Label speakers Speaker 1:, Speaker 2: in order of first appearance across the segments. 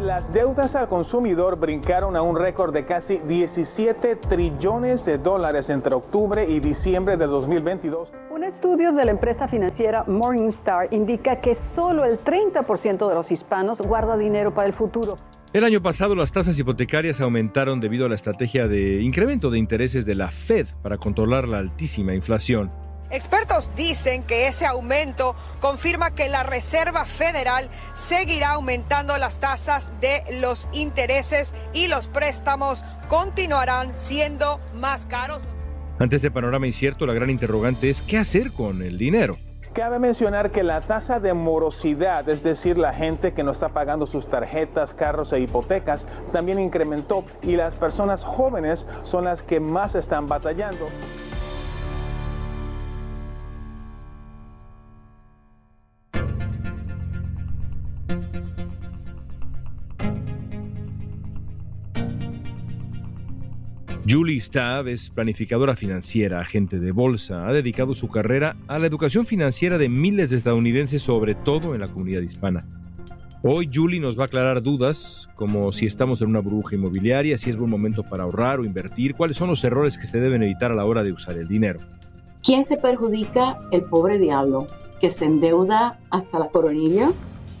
Speaker 1: Las deudas al consumidor brincaron a un récord de casi 17 trillones de dólares entre octubre y diciembre de 2022.
Speaker 2: Un estudio de la empresa financiera Morningstar indica que solo el 30% de los hispanos guarda dinero para el futuro.
Speaker 3: El año pasado las tasas hipotecarias aumentaron debido a la estrategia de incremento de intereses de la Fed para controlar la altísima inflación.
Speaker 4: Expertos dicen que ese aumento confirma que la Reserva Federal seguirá aumentando las tasas de los intereses y los préstamos continuarán siendo más caros.
Speaker 3: Ante este panorama incierto, la gran interrogante es qué hacer con el dinero.
Speaker 1: Cabe mencionar que la tasa de morosidad, es decir, la gente que no está pagando sus tarjetas, carros e hipotecas, también incrementó y las personas jóvenes son las que más están batallando.
Speaker 3: Julie Stav es planificadora financiera, agente de bolsa. Ha dedicado su carrera a la educación financiera de miles de estadounidenses, sobre todo en la comunidad hispana. Hoy Julie nos va a aclarar dudas como si estamos en una burbuja inmobiliaria, si es buen momento para ahorrar o invertir, cuáles son los errores que se deben evitar a la hora de usar el dinero.
Speaker 5: ¿Quién se perjudica? El pobre diablo, que se endeuda hasta la coronilla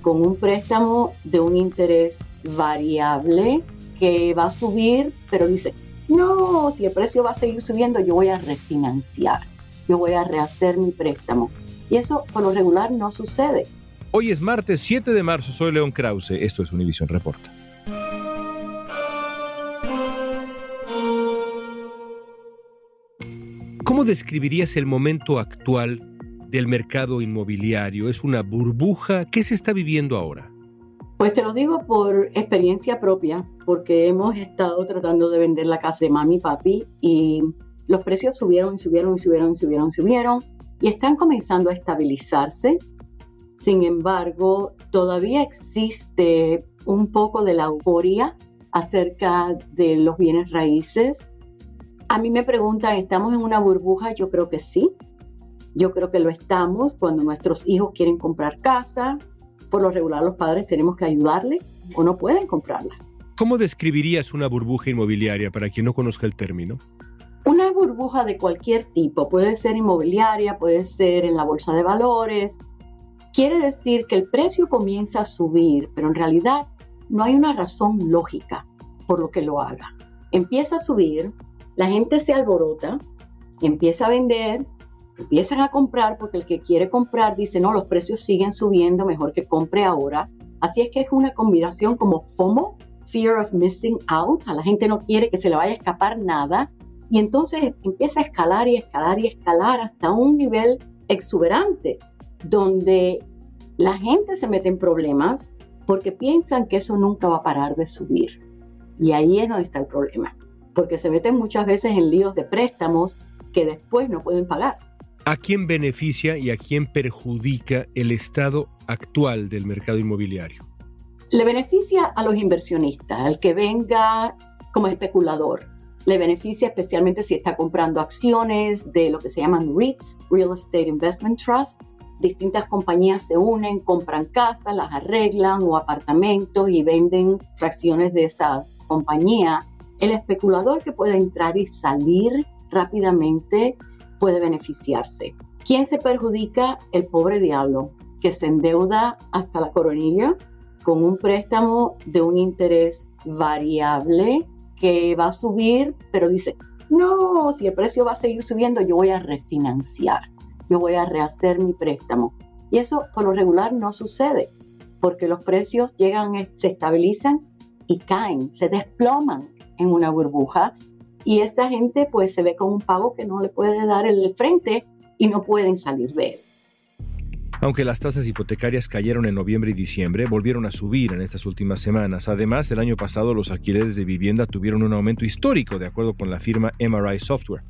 Speaker 5: con un préstamo de un interés variable que va a subir, pero dice, no, si el precio va a seguir subiendo, yo voy a refinanciar, yo voy a rehacer mi préstamo. Y eso por lo regular no sucede.
Speaker 3: Hoy es martes 7 de marzo, soy León Krause, esto es Univision Reporta. ¿Cómo describirías el momento actual del mercado inmobiliario? ¿Es una burbuja? ¿Qué se está viviendo ahora?
Speaker 5: Pues te lo digo por experiencia propia, porque hemos estado tratando de vender la casa de mami y papi y los precios subieron y subieron y subieron y subieron y subieron y están comenzando a estabilizarse. Sin embargo, todavía existe un poco de la euforia acerca de los bienes raíces. A mí me preguntan, ¿estamos en una burbuja? Yo creo que sí. Yo creo que lo estamos cuando nuestros hijos quieren comprar casa, por lo regular los padres tenemos que ayudarle o no pueden comprarla.
Speaker 3: ¿Cómo describirías una burbuja inmobiliaria para quien no conozca el término?
Speaker 5: Una burbuja de cualquier tipo, puede ser inmobiliaria, puede ser en la bolsa de valores. Quiere decir que el precio comienza a subir, pero en realidad no hay una razón lógica por lo que lo haga. Empieza a subir, la gente se alborota, empieza a vender, empiezan a comprar porque el que quiere comprar dice, no, los precios siguen subiendo, mejor que compre ahora. Así es que es una combinación como FOMO, Fear of Missing Out, a la gente no quiere que se le vaya a escapar nada. Y entonces empieza a escalar y escalar y escalar hasta un nivel exuberante, donde la gente se mete en problemas porque piensan que eso nunca va a parar de subir. Y ahí es donde está el problema, porque se meten muchas veces en líos de préstamos que después no pueden pagar.
Speaker 3: ¿A quién beneficia y a quién perjudica el estado actual del mercado inmobiliario?
Speaker 5: Le beneficia a los inversionistas, al que venga como especulador. Le beneficia especialmente si está comprando acciones de lo que se llaman REITs, Real Estate Investment Trust. Distintas compañías se unen, compran casas, las arreglan o apartamentos y venden fracciones de esas compañías. El especulador que puede entrar y salir rápidamente puede beneficiarse. ¿Quién se perjudica? El pobre diablo, que se endeuda hasta la coronilla con un préstamo de un interés variable que va a subir, pero dice, no, si el precio va a seguir subiendo, yo voy a refinanciar, yo voy a rehacer mi préstamo. Y eso por lo regular no sucede, porque los precios llegan, se estabilizan y caen, se desploman en una burbuja y esa gente pues se ve con un pago que no le puede dar el frente y no pueden salir de él.
Speaker 3: Aunque las tasas hipotecarias cayeron en noviembre y diciembre, volvieron a subir en estas últimas semanas. Además, el año pasado los alquileres de vivienda tuvieron un aumento histórico, de acuerdo con la firma MRI Software.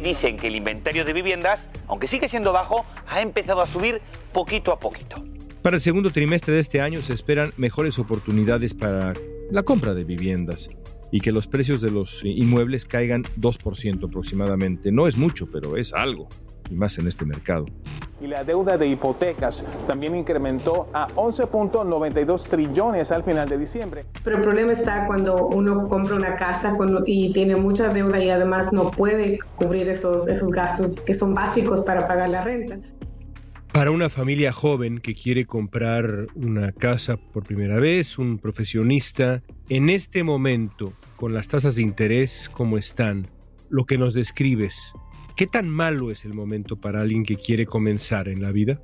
Speaker 6: Dicen que el inventario de viviendas, aunque sigue siendo bajo, ha empezado a subir poquito a poquito.
Speaker 3: Para el segundo trimestre de este año se esperan mejores oportunidades para la compra de viviendas y que los precios de los inmuebles caigan 2% aproximadamente. No es mucho, pero es algo y más en este mercado.
Speaker 1: Y la deuda de hipotecas también incrementó a 11.92 trillones al final de diciembre.
Speaker 7: Pero el problema está cuando uno compra una casa y tiene mucha deuda y además no puede cubrir esos, esos gastos que son básicos para pagar la renta.
Speaker 3: Para una familia joven que quiere comprar una casa por primera vez, un profesionista, en este momento, con las tasas de interés como están, lo que nos describes, ¿Qué tan malo es el momento para alguien que quiere comenzar en la vida?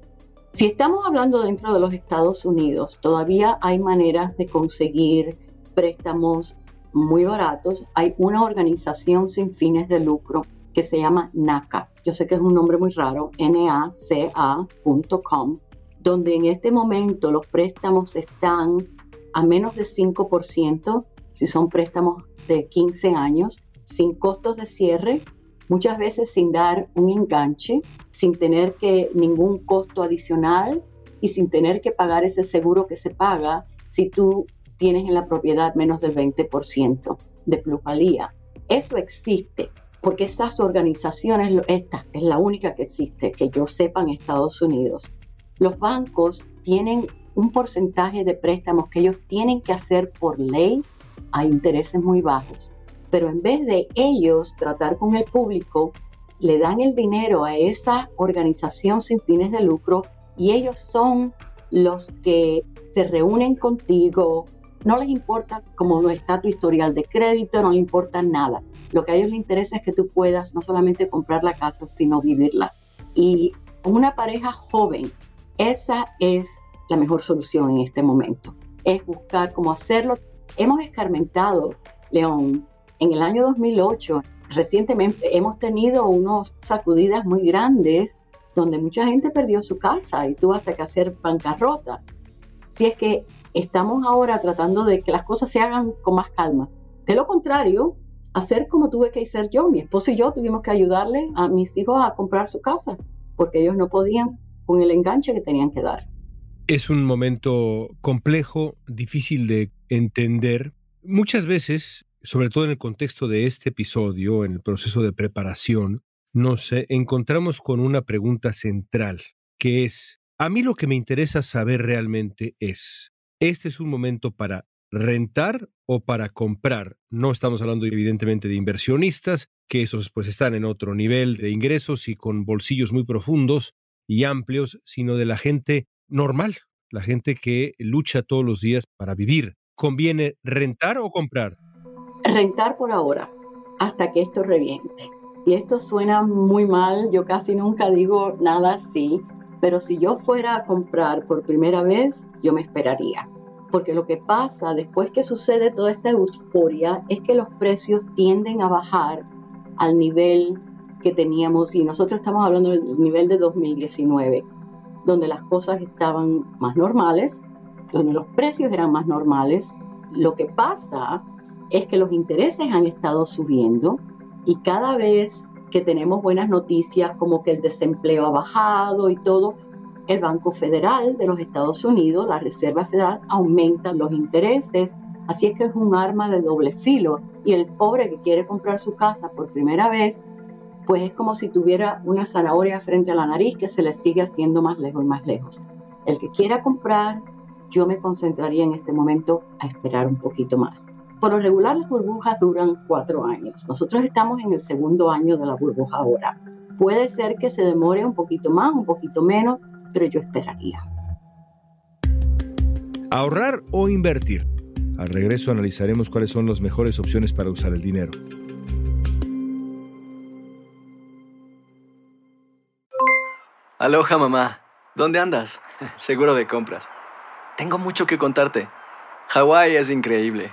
Speaker 5: Si estamos hablando dentro de los Estados Unidos, todavía hay maneras de conseguir préstamos muy baratos. Hay una organización sin fines de lucro que se llama NACA. Yo sé que es un nombre muy raro, naca.com, donde en este momento los préstamos están a menos de 5%, si son préstamos de 15 años, sin costos de cierre muchas veces sin dar un enganche, sin tener que ningún costo adicional y sin tener que pagar ese seguro que se paga si tú tienes en la propiedad menos del 20% de plusvalía. Eso existe porque esas organizaciones, esta es la única que existe, que yo sepa en Estados Unidos. Los bancos tienen un porcentaje de préstamos que ellos tienen que hacer por ley a intereses muy bajos pero en vez de ellos tratar con el público, le dan el dinero a esa organización sin fines de lucro y ellos son los que se reúnen contigo. No les importa cómo no está tu historial de crédito, no les importa nada. Lo que a ellos les interesa es que tú puedas no solamente comprar la casa, sino vivirla. Y una pareja joven, esa es la mejor solución en este momento. Es buscar cómo hacerlo. Hemos escarmentado, León, en el año 2008, recientemente hemos tenido unas sacudidas muy grandes donde mucha gente perdió su casa y tuvo hasta que hacer bancarrota. Si es que estamos ahora tratando de que las cosas se hagan con más calma. De lo contrario, hacer como tuve que hacer yo. Mi esposo y yo tuvimos que ayudarle a mis hijos a comprar su casa porque ellos no podían con el enganche que tenían que dar.
Speaker 3: Es un momento complejo, difícil de entender. Muchas veces sobre todo en el contexto de este episodio, en el proceso de preparación, nos eh, encontramos con una pregunta central, que es, a mí lo que me interesa saber realmente es, ¿este es un momento para rentar o para comprar? No estamos hablando evidentemente de inversionistas, que esos pues están en otro nivel de ingresos y con bolsillos muy profundos y amplios, sino de la gente normal, la gente que lucha todos los días para vivir. ¿Conviene rentar o comprar?
Speaker 5: rentar por ahora hasta que esto reviente. Y esto suena muy mal, yo casi nunca digo nada así, pero si yo fuera a comprar por primera vez, yo me esperaría. Porque lo que pasa después que sucede toda esta euforia es que los precios tienden a bajar al nivel que teníamos, y nosotros estamos hablando del nivel de 2019, donde las cosas estaban más normales, donde los precios eran más normales. Lo que pasa es que los intereses han estado subiendo y cada vez que tenemos buenas noticias como que el desempleo ha bajado y todo, el Banco Federal de los Estados Unidos, la Reserva Federal, aumenta los intereses. Así es que es un arma de doble filo. Y el pobre que quiere comprar su casa por primera vez, pues es como si tuviera una zanahoria frente a la nariz que se le sigue haciendo más lejos y más lejos. El que quiera comprar, yo me concentraría en este momento a esperar un poquito más. Por lo regular las burbujas duran cuatro años. Nosotros estamos en el segundo año de la burbuja ahora. Puede ser que se demore un poquito más, un poquito menos, pero yo esperaría.
Speaker 3: Ahorrar o invertir. Al regreso analizaremos cuáles son las mejores opciones para usar el dinero.
Speaker 8: Aloha mamá, ¿dónde andas? Seguro de compras. Tengo mucho que contarte. Hawái es increíble.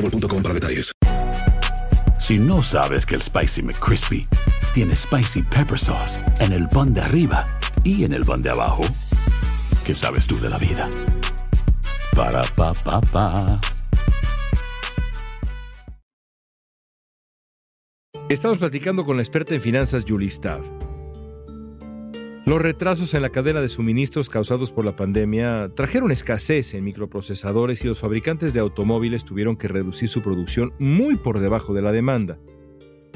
Speaker 9: boostmobile.com para detalles.
Speaker 10: Si no sabes que el Spicy McCrispy tiene Spicy Pepper Sauce en el pan de arriba y en el pan de abajo, ¿qué sabes tú de la vida? Para, pa, pa, pa.
Speaker 3: Estamos platicando con la experta en finanzas Julie Staff. Los retrasos en la cadena de suministros causados por la pandemia trajeron escasez en microprocesadores y los fabricantes de automóviles tuvieron que reducir su producción muy por debajo de la demanda.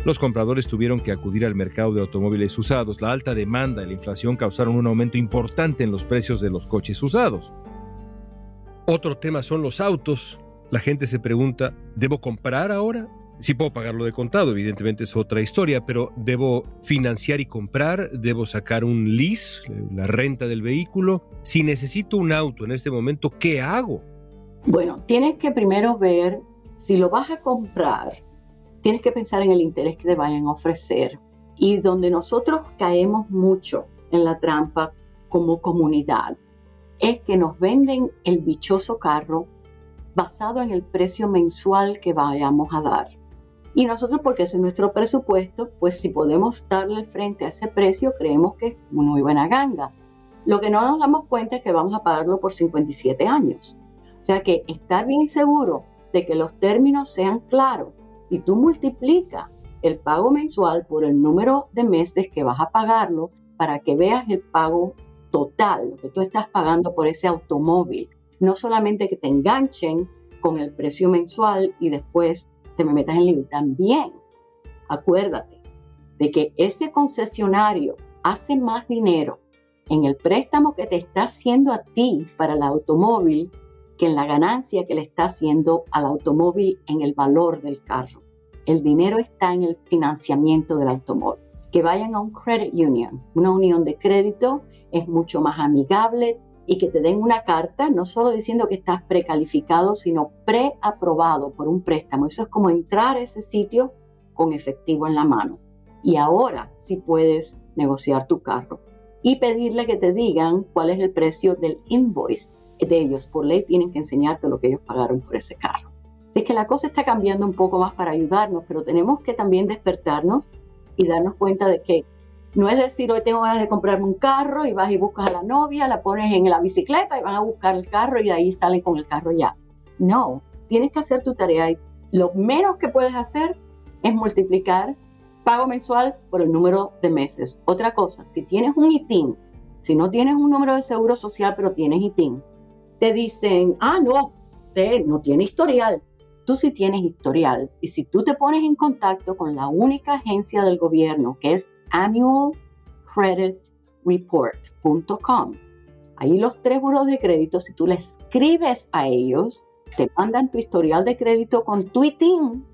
Speaker 3: Los compradores tuvieron que acudir al mercado de automóviles usados. La alta demanda y la inflación causaron un aumento importante en los precios de los coches usados. Otro tema son los autos. La gente se pregunta, ¿debo comprar ahora? Sí puedo pagarlo de contado, evidentemente es otra historia, pero debo financiar y comprar, debo sacar un lease, la renta del vehículo. Si necesito un auto en este momento, ¿qué hago?
Speaker 5: Bueno, tienes que primero ver si lo vas a comprar, tienes que pensar en el interés que te vayan a ofrecer. Y donde nosotros caemos mucho en la trampa como comunidad es que nos venden el dichoso carro basado en el precio mensual que vayamos a dar. Y nosotros, porque ese es nuestro presupuesto, pues si podemos darle frente a ese precio, creemos que es muy buena ganga. Lo que no nos damos cuenta es que vamos a pagarlo por 57 años. O sea que estar bien seguro de que los términos sean claros y tú multiplica el pago mensual por el número de meses que vas a pagarlo para que veas el pago total, lo que tú estás pagando por ese automóvil. No solamente que te enganchen con el precio mensual y después te me metas en lío. También acuérdate de que ese concesionario hace más dinero en el préstamo que te está haciendo a ti para el automóvil que en la ganancia que le está haciendo al automóvil en el valor del carro. El dinero está en el financiamiento del automóvil. Que vayan a un credit union, una unión de crédito, es mucho más amigable, y que te den una carta, no solo diciendo que estás precalificado, sino preaprobado por un préstamo. Eso es como entrar a ese sitio con efectivo en la mano. Y ahora sí puedes negociar tu carro y pedirle que te digan cuál es el precio del invoice de ellos. Por ley tienen que enseñarte lo que ellos pagaron por ese carro. Así que la cosa está cambiando un poco más para ayudarnos, pero tenemos que también despertarnos y darnos cuenta de que no es decir, hoy tengo ganas de comprarme un carro y vas y buscas a la novia, la pones en la bicicleta y van a buscar el carro y de ahí salen con el carro ya. No, tienes que hacer tu tarea y lo menos que puedes hacer es multiplicar pago mensual por el número de meses. Otra cosa, si tienes un ITIN, si no tienes un número de seguro social pero tienes ITIN, te dicen, ah, no, usted no tiene historial. Tú sí tienes historial y si tú te pones en contacto con la única agencia del gobierno que es annualcreditreport.com. Ahí los tres buros de crédito, si tú le escribes a ellos, te mandan tu historial de crédito con tweeting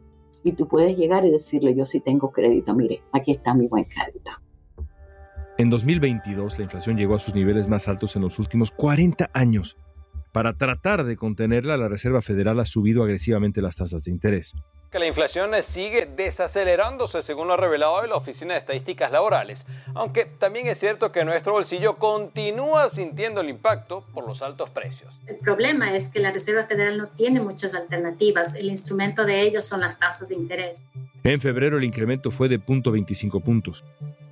Speaker 5: y tú puedes llegar y decirle, yo sí tengo crédito, mire, aquí está mi buen crédito.
Speaker 3: En 2022 la inflación llegó a sus niveles más altos en los últimos 40 años. Para tratar de contenerla, la Reserva Federal ha subido agresivamente las tasas de interés.
Speaker 11: Que la inflación sigue desacelerándose según lo revelado hoy la Oficina de Estadísticas Laborales, aunque también es cierto que nuestro bolsillo continúa sintiendo el impacto por los altos precios.
Speaker 12: El problema es que la Reserva Federal no tiene muchas alternativas, el instrumento de ellos son las tasas de interés.
Speaker 3: En febrero el incremento fue de 0.25 puntos.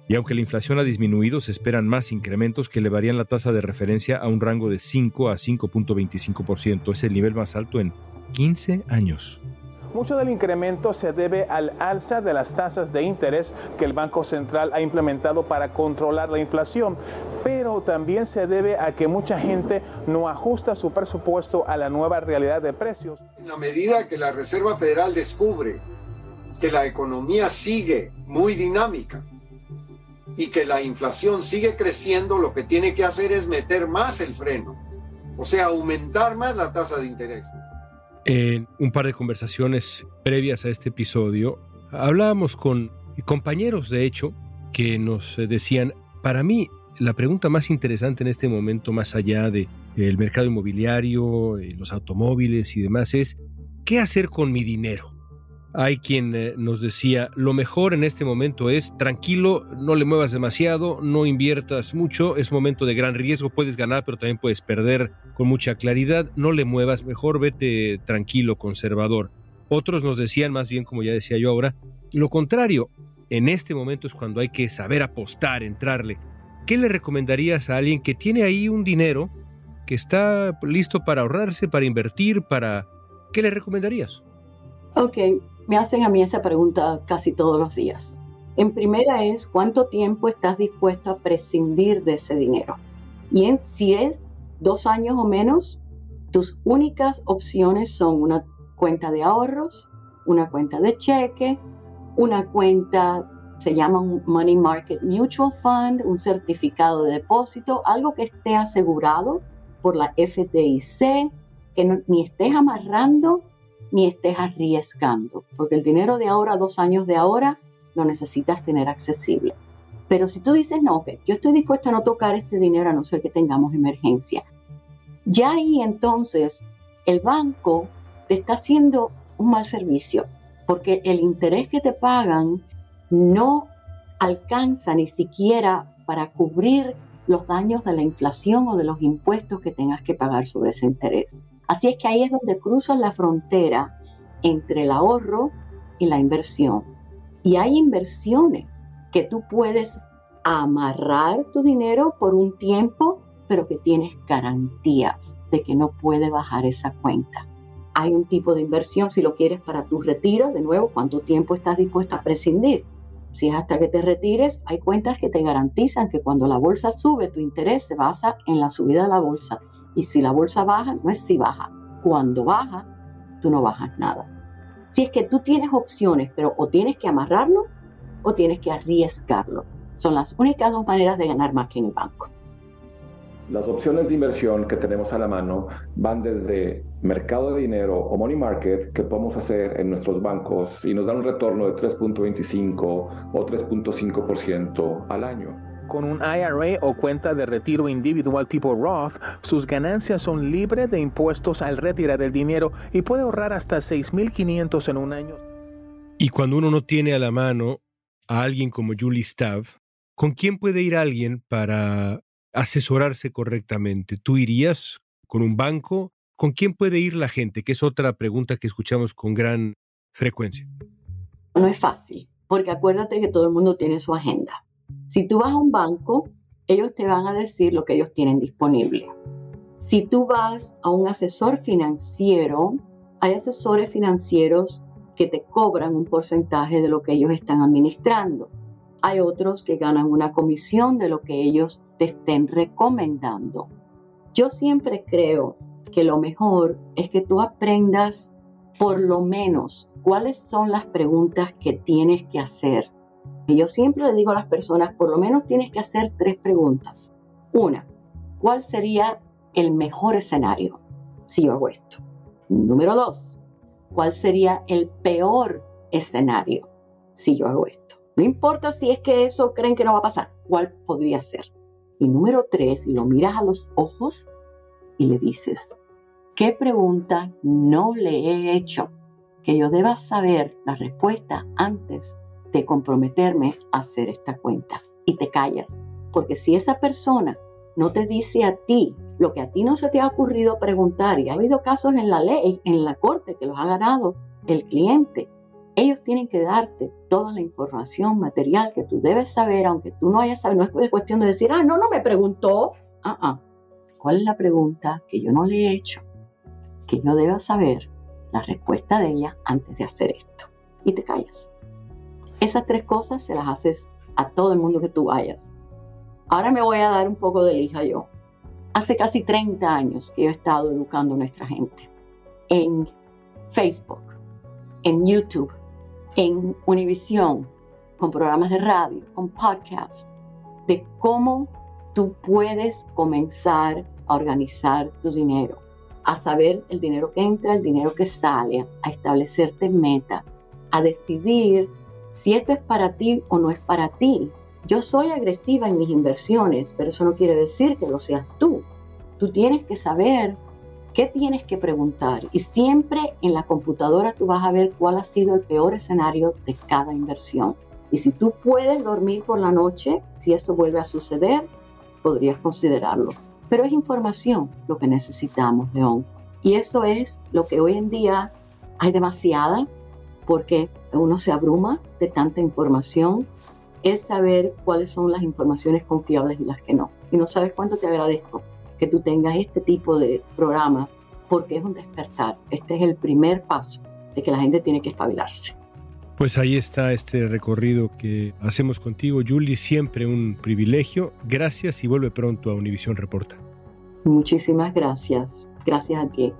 Speaker 3: Y aunque la inflación ha disminuido, se esperan más incrementos que elevarían la tasa de referencia a un rango de 5 a 5.25%. Es el nivel más alto en 15 años.
Speaker 1: Mucho del incremento se debe al alza de las tasas de interés que el Banco Central ha implementado para controlar la inflación, pero también se debe a que mucha gente no ajusta su presupuesto a la nueva realidad de precios.
Speaker 13: En la medida que la Reserva Federal descubre que la economía sigue muy dinámica y que la inflación sigue creciendo, lo que tiene que hacer es meter más el freno, o sea, aumentar más la tasa de interés.
Speaker 3: En un par de conversaciones previas a este episodio, hablábamos con compañeros, de hecho, que nos decían, para mí, la pregunta más interesante en este momento, más allá de el mercado inmobiliario, los automóviles y demás, es ¿qué hacer con mi dinero? Hay quien eh, nos decía, lo mejor en este momento es tranquilo, no le muevas demasiado, no inviertas mucho, es momento de gran riesgo, puedes ganar, pero también puedes perder con mucha claridad, no le muevas, mejor vete tranquilo, conservador. Otros nos decían, más bien como ya decía yo ahora, lo contrario, en este momento es cuando hay que saber apostar, entrarle. ¿Qué le recomendarías a alguien que tiene ahí un dinero que está listo para ahorrarse, para invertir, para... ¿Qué le recomendarías?
Speaker 5: Ok, me hacen a mí esa pregunta casi todos los días. En primera es cuánto tiempo estás dispuesto a prescindir de ese dinero. Y en si es dos años o menos, tus únicas opciones son una cuenta de ahorros, una cuenta de cheque, una cuenta, se llama un Money Market Mutual Fund, un certificado de depósito, algo que esté asegurado por la FDIC, que ni estés amarrando ni estés arriesgando, porque el dinero de ahora, dos años de ahora, lo necesitas tener accesible. Pero si tú dices, no, que yo estoy dispuesto a no tocar este dinero a no ser que tengamos emergencia, ya ahí entonces el banco te está haciendo un mal servicio, porque el interés que te pagan no alcanza ni siquiera para cubrir los daños de la inflación o de los impuestos que tengas que pagar sobre ese interés. Así es que ahí es donde cruzan la frontera entre el ahorro y la inversión. Y hay inversiones que tú puedes amarrar tu dinero por un tiempo, pero que tienes garantías de que no puede bajar esa cuenta. Hay un tipo de inversión, si lo quieres para tu retiro, de nuevo, ¿cuánto tiempo estás dispuesto a prescindir? Si es hasta que te retires, hay cuentas que te garantizan que cuando la bolsa sube, tu interés se basa en la subida de la bolsa y si la bolsa baja, no es si baja. Cuando baja, tú no bajas nada. Si es que tú tienes opciones, pero o tienes que amarrarlo o tienes que arriesgarlo. Son las únicas dos maneras de ganar más que en el banco.
Speaker 14: Las opciones de inversión que tenemos a la mano van desde mercado de dinero o money market que podemos hacer en nuestros bancos y nos dan un retorno de 3.25 o 3.5% al año
Speaker 1: con un IRA o cuenta de retiro individual tipo Roth, sus ganancias son libres de impuestos al retirar el dinero y puede ahorrar hasta 6.500 en un año.
Speaker 3: Y cuando uno no tiene a la mano a alguien como Julie Stav, ¿con quién puede ir alguien para asesorarse correctamente? ¿Tú irías con un banco? ¿Con quién puede ir la gente? Que es otra pregunta que escuchamos con gran frecuencia.
Speaker 5: No es fácil, porque acuérdate que todo el mundo tiene su agenda. Si tú vas a un banco, ellos te van a decir lo que ellos tienen disponible. Si tú vas a un asesor financiero, hay asesores financieros que te cobran un porcentaje de lo que ellos están administrando. Hay otros que ganan una comisión de lo que ellos te estén recomendando. Yo siempre creo que lo mejor es que tú aprendas por lo menos cuáles son las preguntas que tienes que hacer y yo siempre le digo a las personas, por lo menos tienes que hacer tres preguntas. Una, ¿cuál sería el mejor escenario si yo hago esto? Número dos, ¿cuál sería el peor escenario si yo hago esto? No importa si es que eso creen que no va a pasar, ¿cuál podría ser? Y número tres, y lo miras a los ojos y le dices, ¿Qué pregunta no le he hecho? Que yo deba saber la respuesta antes de comprometerme a hacer esta cuenta. Y te callas. Porque si esa persona no te dice a ti lo que a ti no se te ha ocurrido preguntar, y ha habido casos en la ley, en la corte, que los ha ganado el cliente, ellos tienen que darte toda la información material que tú debes saber, aunque tú no hayas sabido. No es cuestión de decir, ah, no, no me preguntó. Ah, ah. ¿Cuál es la pregunta que yo no le he hecho? Que yo deba saber la respuesta de ella antes de hacer esto. Y te callas. Esas tres cosas se las haces a todo el mundo que tú vayas. Ahora me voy a dar un poco de lija yo. Hace casi 30 años que yo he estado educando a nuestra gente en Facebook, en YouTube, en Univision, con programas de radio, con podcasts, de cómo tú puedes comenzar a organizar tu dinero, a saber el dinero que entra, el dinero que sale, a establecerte meta, a decidir si esto es para ti o no es para ti. Yo soy agresiva en mis inversiones, pero eso no quiere decir que lo seas tú. Tú tienes que saber ¿Qué tienes que preguntar? Y siempre en la computadora tú vas a ver cuál ha sido el peor escenario de cada inversión. Y si tú puedes dormir por la noche, si eso vuelve a suceder, podrías considerarlo. Pero es información lo que necesitamos, León. Y eso es lo que hoy en día hay demasiada, porque uno se abruma de tanta información, es saber cuáles son las informaciones confiables y las que no. Y no sabes cuánto te agradezco que tú tengas este tipo de programa, porque es un despertar. Este es el primer paso de que la gente tiene que espabilarse.
Speaker 3: Pues ahí está este recorrido que hacemos contigo, Julie. Siempre un privilegio. Gracias y vuelve pronto a Univisión Reporta.
Speaker 5: Muchísimas gracias. Gracias a ti.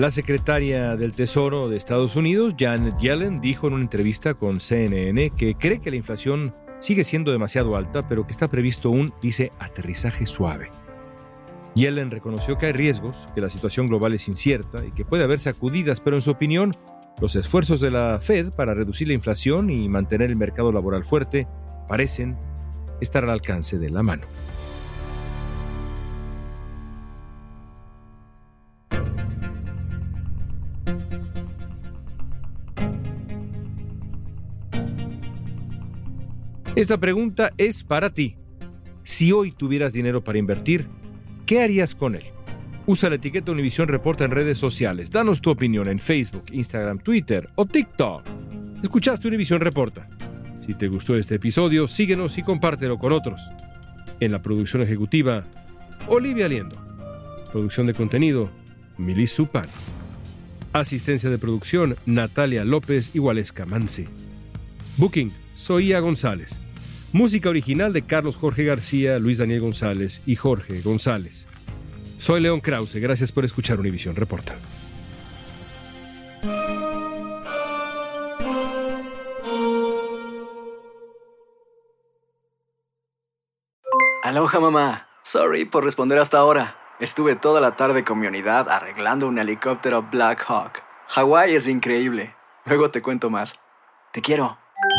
Speaker 3: La secretaria del Tesoro de Estados Unidos, Janet Yellen, dijo en una entrevista con CNN que cree que la inflación sigue siendo demasiado alta, pero que está previsto un, dice, aterrizaje suave. Yellen reconoció que hay riesgos, que la situación global es incierta y que puede haber sacudidas, pero en su opinión, los esfuerzos de la Fed para reducir la inflación y mantener el mercado laboral fuerte parecen estar al alcance de la mano. Esta pregunta es para ti. Si hoy tuvieras dinero para invertir, ¿qué harías con él? Usa la etiqueta Univisión Reporta en redes sociales. Danos tu opinión en Facebook, Instagram, Twitter o TikTok. Escuchaste Univisión Reporta. Si te gustó este episodio, síguenos y compártelo con otros. En la producción ejecutiva, Olivia Liendo. Producción de contenido, Milis Supan. Asistencia de producción, Natalia López y Waleska Mansi. Booking, Soía González. Música original de Carlos Jorge García, Luis Daniel González y Jorge González. Soy León Krause, gracias por escuchar Univisión Reporta.
Speaker 8: Aloha mamá, sorry por responder hasta ahora. Estuve toda la tarde con mi unidad arreglando un helicóptero Black Hawk. Hawái es increíble. Luego te cuento más. Te quiero.